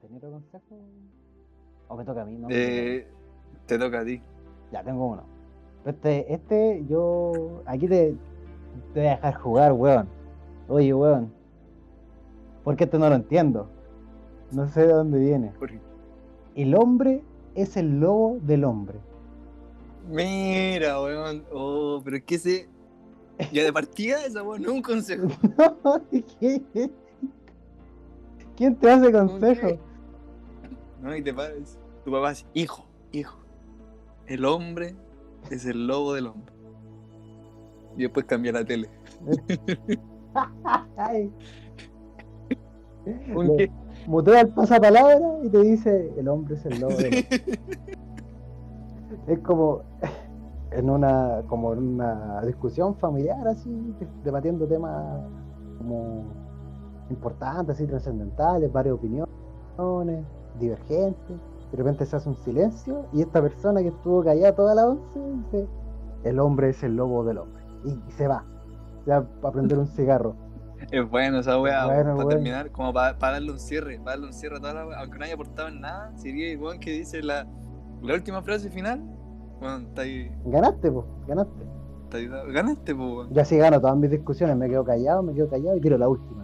¿Tenía otro consejo? ¿O me toca a mí? No, Eh, te toca a ti. Ya tengo uno. Este, este, yo. Aquí te, te voy a dejar jugar, weón. Oye, weón. Porque esto no lo entiendo. No sé de dónde viene. El hombre es el lobo del hombre. Mira, weón. Oh, pero es que ese. Ya de partida, esa weón no es un consejo. ¿Qué? ¿Quién te hace consejo? No, y te pares. Tu papá dice, hijo, hijo. El hombre es el lobo del hombre. Y después cambia la tele. ¿Un qué? mutea el pasapalabra y te dice: El hombre es el lobo del hombre. es como en una como en una discusión familiar así debatiendo temas como importantes así trascendentales varias opiniones divergentes. De repente se hace un silencio y esta persona que estuvo callada toda la once dice el hombre es el lobo del hombre y, se va ya para prender un cigarro. Es bueno esa weá, Bueno, para bueno. terminar, como para darle un cierre, para darle un cierre a toda la weá, aunque no haya aportado en nada, sería weón que dice la, la última frase final, bueno, está ahí, ganaste pues ganaste. Ahí, ganaste, po, weón. yo así gano todas mis discusiones me quedo callado me quedo callado y tiro la última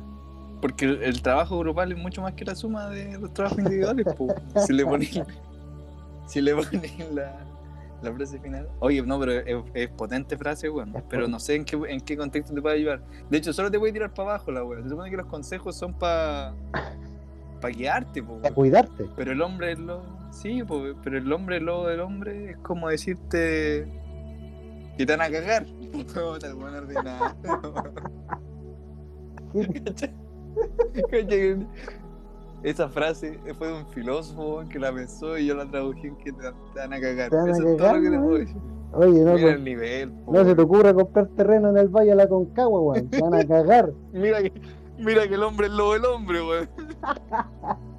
Porque el, el trabajo grupal es mucho más que la suma de los trabajos individuales, po. Si le ponen, si le ponen la, la frase final. Oye, no, pero es, es potente frase, weón. Es Pero no sé en qué, en qué contexto te puede ayudar. De hecho, solo te puede tirar para abajo la weón. Se supone que los consejos son para para guiarte, po, a weón. cuidarte Pero el hombre es lo. Sí, po, pero el hombre, el lobo del hombre, es como decirte. que te van a cagar. Puta, Esa frase fue de un filósofo que la pensó y yo la traduje en que te, van a cagar. Van a Eso es todo cagar, lo que te weón. puedo decir. oye no, Mira pues, el nivel. po, no se te ocurra comprar terreno en el Valle de la Concagua weón te van a cagar Mira que, mira que el hombre es lobo del hombre, weón.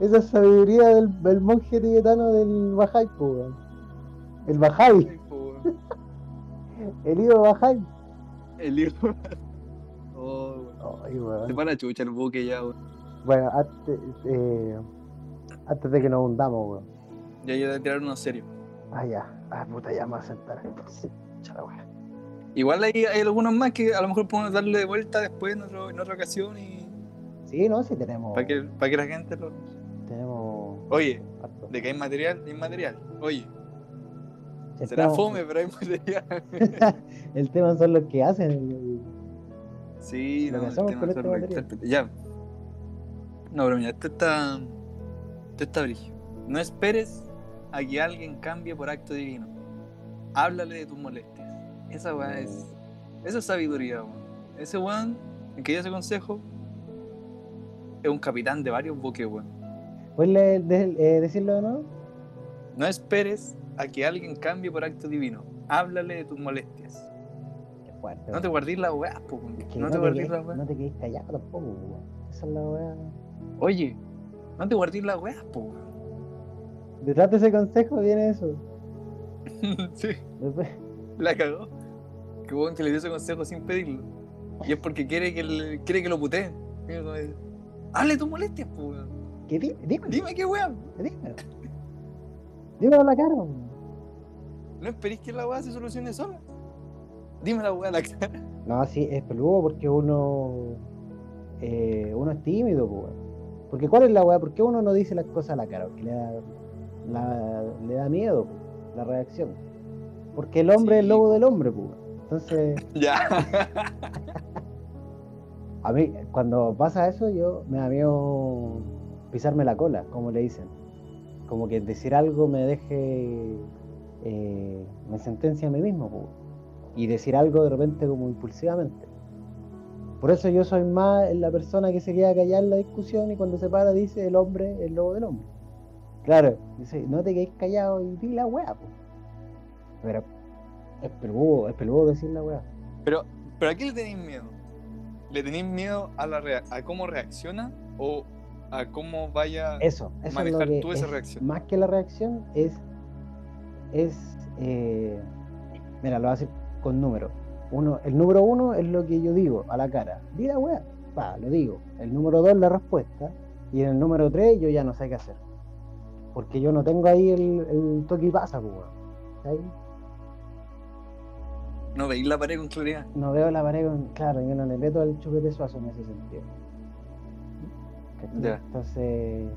Esa es sabiduría del, del monje tibetano del Bajay, weón. El Bajay, el hijo Bajay. El hijo. Oh, weón. Ay, Se weón. para chucha el buque ya, weón. Bueno, antes, eh, antes de que nos hundamos, weón. Ya yo de tirar uno serio. Ah, ya. Ah, puta, ya me voy a sentar. Sí, chala, weón. Igual hay, hay algunos más que a lo mejor podemos darle de vuelta después en, otro- en otra ocasión y. Sí, no, sí tenemos. Para que, para que la gente lo. Tenemos. Oye, harto. de que hay material, hay material. Oye, será fome, pero hay material. El tema son los que hacen. Sí, no, hacemos con material. intérpretes. Ya. No, pero mira, esto está. Esto está brillo. No esperes a que alguien cambie por acto divino. Háblale de tus molestias. Esa weá es. Esa es sabiduría, weón. Ese weón, el que dio ese consejo, es un capitán de varios buques, weón. ¿Puedes eh, decirlo de nuevo? No esperes a que alguien cambie por acto divino. Háblale de tus molestias. Fuerte. No te guardís la weá, po, weón. Es que No te guardís la weá. no te quedes callado tampoco, weón. Esa es la weá. Oye, no te guardís la weá, po. Detrás de ese consejo viene eso. sí. Después- La cagó. Que weón que le dio ese consejo sin pedirlo. Y es porque quiere que, le- quiere que lo puteen. Hable tus molestias, po, weón. ¿Qué di- dímelo, Dime qué weón. dímelo. Dímelo a la cara, weón. No esperís que la weá se solucione sola. Dime la weá la cara. No, sí, es peludo porque uno. eh, uno es tímido, weón. Porque ¿cuál es la weá? ¿Por qué uno no dice las cosas a la cara? Porque le da, la- le da miedo, po, la reacción. Porque el hombre es el lobo del hombre, weón. Entonces, Ya. a mí, cuando pasa eso, yo me da miedo pisarme la cola, como le dicen. Como que decir algo me deje. eh, me sentencia a mí mismo, po. Y decir algo de repente como impulsivamente. Por eso yo soy más la persona que se queda callada en la discusión y cuando se para dice el hombre, el lobo del hombre. Claro, dice, no te quedes callado y di la weá. Pero es peludo, es peludo decir la weá. Pero, pero ¿a qué le tenéis miedo? ¿Le tenéis miedo a, la rea- a cómo reacciona o a cómo vaya Eso, eso es manejar tú esa es- reacción? Más que la reacción es, es eh, mira, lo voy a decir con números. Uno, el número uno es lo que yo digo a la cara. Di la weá. pa, lo digo. El número 2 la respuesta. Y en el número 3 yo ya no sé qué hacer. Porque yo no tengo ahí el, el toque y pasa, pues, weón. No veis la pared con claridad. No veo la pared con. Claro, yo no le meto el chupete suazo en ese sentido. Entonces.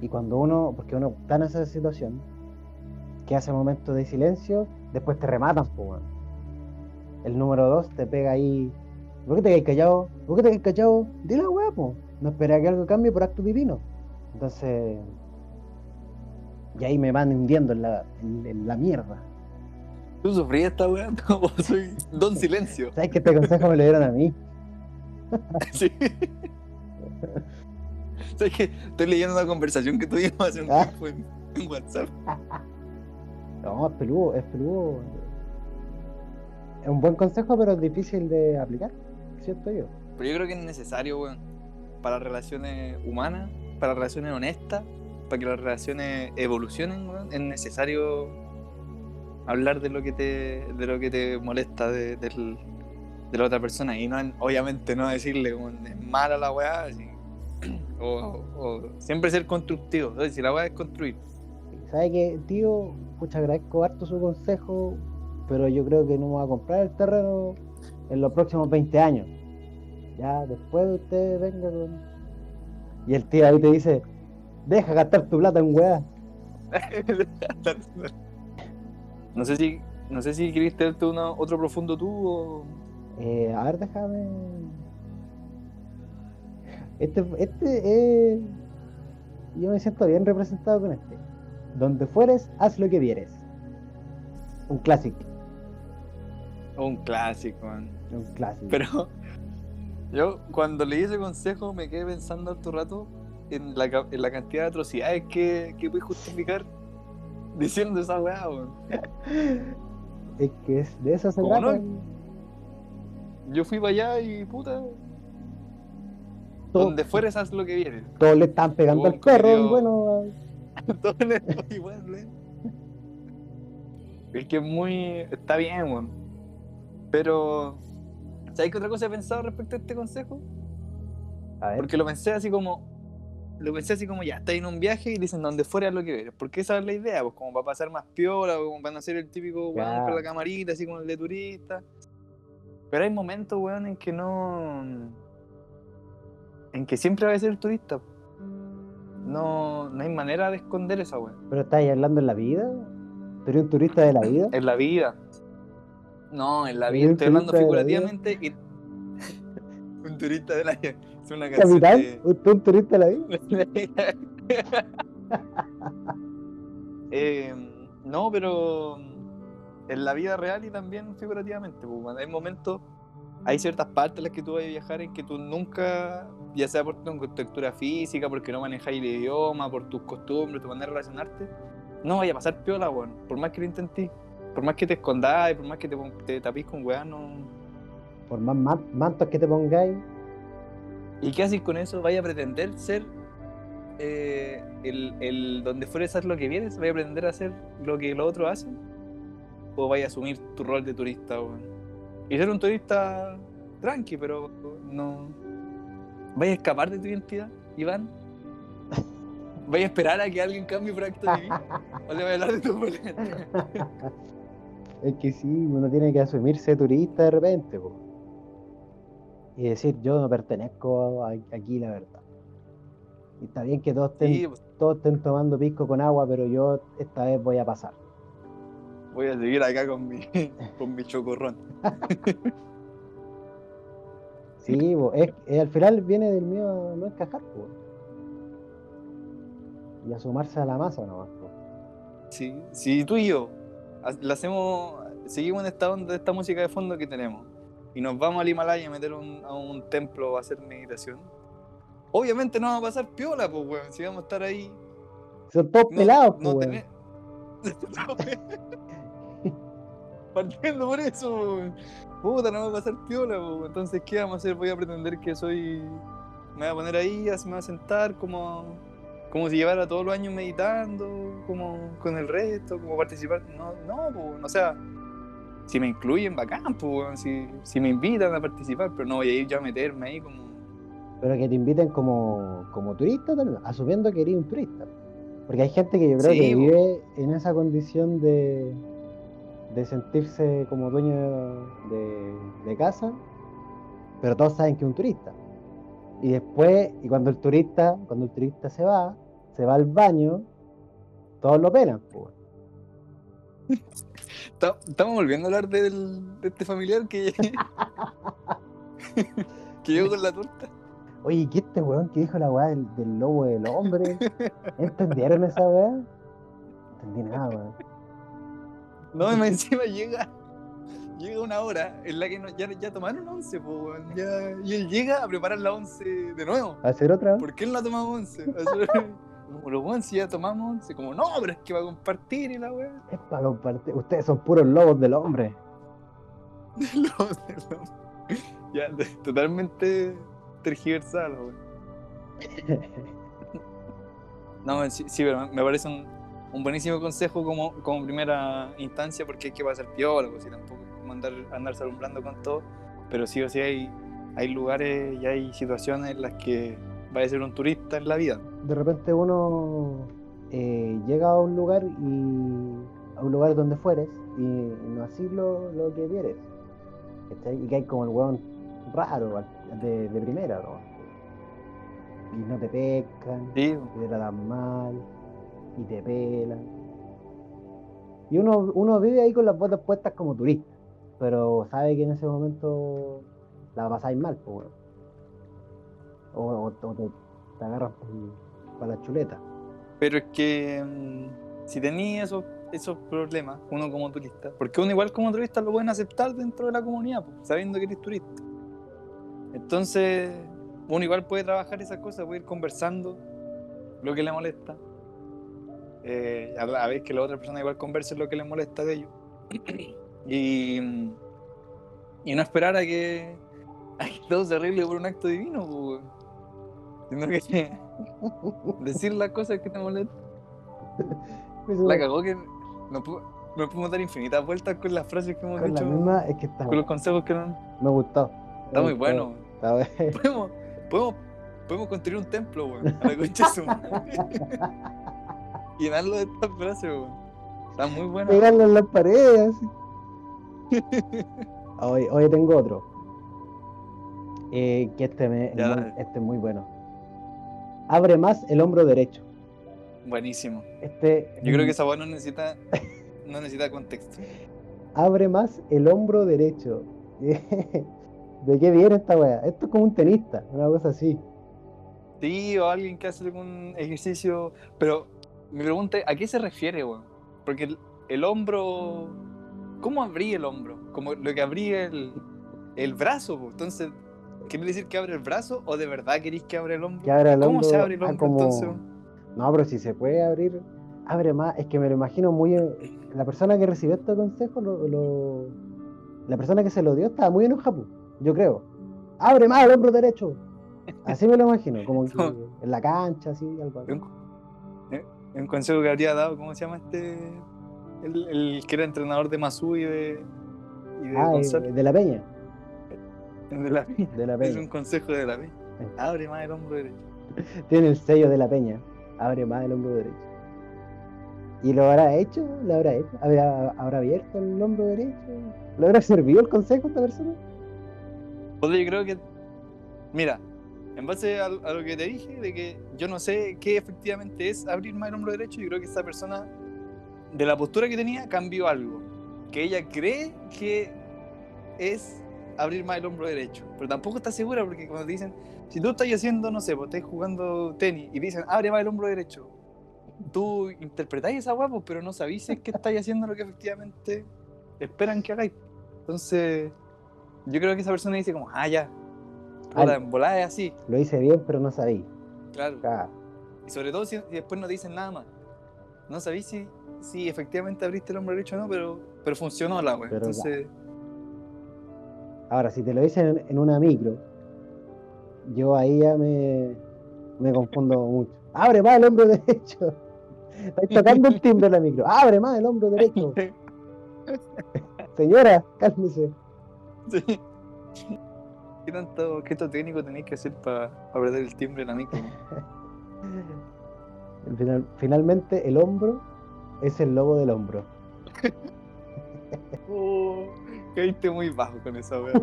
Y cuando uno. Porque uno está en esa situación. Que hace momentos de silencio. Después te rematan, pues, weón. El número 2 te pega ahí. ¿Por qué te quedas callado? ¿Por qué te quedas callado? Dile weá, po. No espera que algo cambie por acto divino. Entonces. Y ahí me van hundiendo en la, en- en la mierda. ¿Tú sufrías esta weá? No, vos soy Don Silencio. ¿Sabes que este consejo me lo dieron a mí? Sí. ¿Sabes que Estoy leyendo una conversación que tuvimos hace un Ah. tiempo en, en WhatsApp. No, es peludo, es peludo. Es un buen consejo, pero es difícil de aplicar, ¿cierto yo? Pero yo creo que es necesario, weón. Para relaciones humanas, para relaciones honestas, para que las relaciones evolucionen, weón. Es necesario hablar de lo que te, de lo que te molesta de, de la otra persona. Y no, obviamente no decirle como es mala la weá. así. O, o siempre ser constructivo. Si la weá es construir. ¿Sabe que, tío? Pucha, agradezco harto su consejo, pero yo creo que no me voy a comprar el terreno en los próximos 20 años. Ya, después de usted venga con... Y el tío ahí te dice, deja gastar tu plata en weá. no sé si no sé si querés tenerte otro profundo tú o Eh, a ver, déjame... Este, este, eh, yo me siento bien representado con este. Donde fueres, haz lo que vieres. Un clásico, un clásico, man. un clásico. Pero yo cuando leí ese consejo me quedé pensando harto rato en la, ca- en la cantidad de atrocidades que, que puedes justificar diciendo esa weá, weón. Es que es de eso se ¿Cómo trata. Yo fui para allá y puta, Todo- donde fueres haz lo que vieres. Todos le están pegando al perro y bueno, Todo en el- igual, weón. Es que es muy. Está bien, weón. Pero. ¿Sabes qué otra cosa he pensado respecto a este consejo? a ver, Porque lo pensé así como. Lo pensé así como ya, estás en un viaje y dicen donde fuera lo que veres. Porque esa es la idea, pues como para pasar más piola, como para no ser el típico weón Claro. con la camarita, así como el de turista. Pero hay momentos, weón, en que no. En que siempre va a ser el turista. No, no hay manera de esconder esa weón. pero estáis hablando en la vida, pero un turista de la vida. En la vida. No, en la vida. Estoy hablando figurativamente y. un turista de la vida. Es una canción Capitán, de- usted un turista de la vida. Eh, no, pero en la vida real y también figurativamente. pues, cuando hay momentos, hay ciertas partes en las que tú vas a viajar en que tú nunca, ya sea por tu contextura física, porque no manejáis el idioma, por tus costumbres, tu manera de relacionarte, no vaya a pasar piola, weón. Por más que lo intentís, por más que te escondáis, por más que te, te tapís con weá, no. Por más ma- mantos que te pongáis, ¿Y qué haces con eso? ¿Vaya a pretender ser eh, el, el donde fueres a hacer lo que vienes? ¿Vaya a pretender a hacer lo que los otros hacen? ¿O vaya a asumir tu rol de turista, weón? Y ser un turista tranqui, pero no. ¿Vaya a escapar de tu identidad, Iván? ¿Vaya a esperar a que alguien cambie por acto divino? ¿O le voy a hablar de tu boleta? es que sí, uno tiene que asumirse turista de repente, po. y decir, yo no pertenezco a- aquí, la verdad. Y está bien que todos estén, Sí, pues, todos estén tomando pisco con agua, pero yo esta vez voy a pasar. Voy a seguir acá con mi, con mi chocorrón. Sí, es, es- al final viene del mío a no encajar, po. Y a sumarse a la masa nomás, po. Sí, si tú y yo le hacemos, seguimos en esta onda de esta música de fondo que tenemos y nos vamos al Himalaya a meter un- a un templo a hacer meditación, obviamente no va a pasar piola, pues, weón. Si vamos a estar ahí. Son todos No, pelados, po, no weón. Partiendo por eso. Puta, no va a pasar piola, pues. Entonces, ¿qué vamos a hacer? Voy a pretender que soy. Me voy a poner ahí, me voy a sentar como. Como si llevara todos los años meditando, como con el resto, como participar. No, no, pues, o sea, si me incluyen, bacán, pues, si, si me invitan a participar, pero no voy a ir yo a meterme ahí como. Pero que te inviten como, como turista también, asumiendo que eres un turista. Porque hay gente que yo creo Sí, que vive en esa condición de, de sentirse como dueño de, de casa, pero todos saben que es un turista. Y después, y cuando el turista, cuando el turista se va, se va al baño, todos lo. Ta- Estamos volviendo a hablar del, de este familiar que. que llegó con la torta. Oye, ¿qué este weón que dijo la weá del, del lobo del hombre? ¿Entendieron esa weá? No entendí nada, weón. No, y encima llega. Llega una hora en la que no- ya, ya tomaron once, po, ya- y él llega a preparar la once de nuevo. ¿A hacer otra? ¿Por qué él no ha tomado once? Como los weón, si ya tomamos once, como no, pero es que va a compartir y la weá. Es para compartir. Ustedes son puros lobos del hombre. Lo- lo- ya, de- totalmente tergiversado, weón. No, sí, sí, pero me parece un, un buenísimo consejo como, como primera instancia porque hay que pasar pues, y tampoco como andar, andarse alumbrando con todo. Pero sí o sí hay, hay lugares y hay situaciones en las que va a ser un turista en la vida. De repente uno eh, llega a un lugar y a un lugar donde fueres y, no así lo, lo que vieres. ¿cachai? Y que hay como el weón raro de, de primera, ¿no? Y no te pescan, Sí, y te tratan mal, y te pelan. Y uno, uno vive ahí con las botas puestas como turista, pero sabe que en ese momento la pasáis mal, pues. O, o- o te, te agarran para la chuleta. pero es que mm, si tenías esos, esos problemas, uno como turista, porque uno igual como turista lo pueden aceptar dentro de la comunidad, sabiendo que eres turista. Entonces, uno igual puede trabajar esas cosas, puede ir conversando lo que le molesta. Eh, a la vez que la otra persona igual converse lo que le molesta de ellos. y, y no esperar a que, a que todo se arregle por un acto divino, pues, sino que decir las cosas que te molestan. La cagó que no, pu- no podemos dar infinitas vueltas con las frases que hemos Con la dicho, misma es que está, con los consejos que nos... me gustó. Está muy bueno. Está bueno. Podemos, podemos, podemos construir un templo, weón. A la concha de su madre. Llenarlo de estas frases, weón. Está muy bueno. Pegarlo en las paredes. Hoy, hoy tengo otro. Eh, que este, me, Ya, este es muy bueno. Abre más el hombro derecho. Buenísimo. Este, Yo creo que esa weón no necesita, no necesita contexto. Abre más el hombro derecho. ¿De qué viene esta wea? Esto es como un tenista, una cosa así. Sí, o alguien que hace algún ejercicio. Pero mi pregunta es: ¿a qué se refiere, weón? Porque el, el hombro. ¿Cómo abrí el hombro? Como lo que abrí el, el brazo, po. Entonces, ¿quiere decir que abre el brazo o de verdad queréis que abra el hombro? Que abra el ¿Cómo hombro. se abre el ah, hombro como- entonces? No, pero si se puede abrir, abre más. Es que me lo imagino muy. en- La persona que recibió este consejo, lo, lo- la persona que se lo dio estaba muy enojada, yo creo. Abre más el hombro derecho. Así me lo imagino, como que en la cancha, así, algo así. Un, eh, un consejo que habría dado, ¿cómo se llama este? El, el que era entrenador de Masú y de, y de Ah, Gonzalo. eh, de la peña. De la- De la es peña. un consejo de la vez. Sí. Abre más el hombro derecho. Tiene el sello de la peña. Abre más el hombro derecho. ¿Y lo habrá hecho? ¿Lo habrá hecho? ¿Habrá, habrá abierto el hombro derecho? ¿Le habrá servido el consejo a esta persona? Oye, yo creo que. Mira, en base a, a lo que te dije, de que yo no sé qué efectivamente es abrir más el hombro derecho, yo creo que esa persona, de la postura que tenía, cambió algo. Que ella cree que es abrir más el hombro derecho. Pero tampoco está segura porque cuando te dicen, si tú estás haciendo, no sé, pues estás jugando tenis y te dicen, abre más el hombro derecho. Tú interpretáis esa guapo, pero no sabéis si es que estáis haciendo lo que efectivamente esperan que hagáis. Entonces, yo creo que esa persona dice como, ah, ya. Puta, Ah. en volada es así, Lo hice bien, pero no sabía. claro. Ah, Y sobre todo si, después no te dicen nada más. No sabéis si, si efectivamente abriste el hombro derecho o no, pero, pero funcionó la wea. Entonces, Ahora, si te lo dicen en, en una micro, yo ahí ya me, me confundo mucho. Abre más el hombro derecho. Estáis tocando el timbre en la micro. Abre más el hombro derecho. Señora, cálmese. Sí. ¿Qué tanto, qué tanto técnico tenéis que hacer para perder el timbre en la micro? Al final- finalmente, el hombro es el lobo del hombro. Oh, caíste muy bajo con esa weá.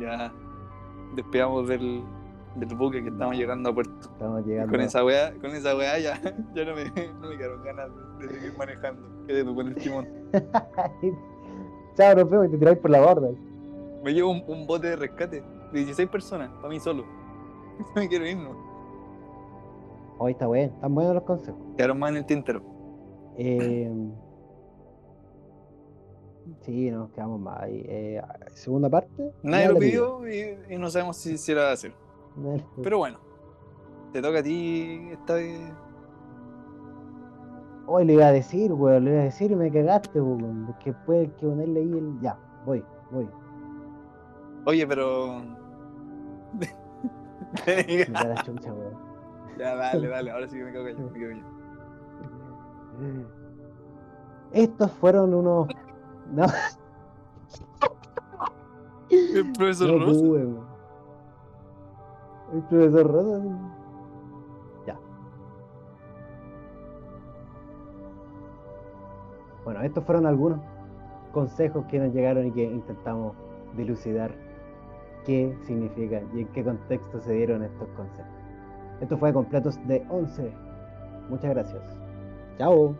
Ya. Despegamos del, del buque que estamos llegando a puerto. Estamos llegando. Con esa weá, con esa weá ya, ya no me, no me quedaron ganas de, de seguir manejando. Quedé tú con el timón. Chao, nos vemos y te tiráis por la borda. Me llevo un, un bote de rescate de 16 personas, para mí solo. me quiero ir, ¿no? Hoy está bueno, están buenos los consejos. Quedaron más en el tintero. Eh, sí, nos quedamos más ahí. Eh, segunda parte. Nadie lo la pidió y, y no sabemos si se va a hacer. Pero bueno, te toca a ti esta vez. Hoy le iba a decir, weón, le iba a decir y me cagaste, weón. Es que hay que ponerle ahí el. Ya, voy, voy. Oye, pero. Me da la chucha, weón. ya, dale, dale, ahora sí que me cago yo, me cago yo. Estos fueron unos. No, El profesor no Rosa. weón. El profesor Rosa. Bueno, estos fueron algunos consejos que nos llegaron y que intentamos dilucidar qué significan y en qué contexto se dieron estos consejos. Esto fue completos de 11. Muchas gracias. Chao.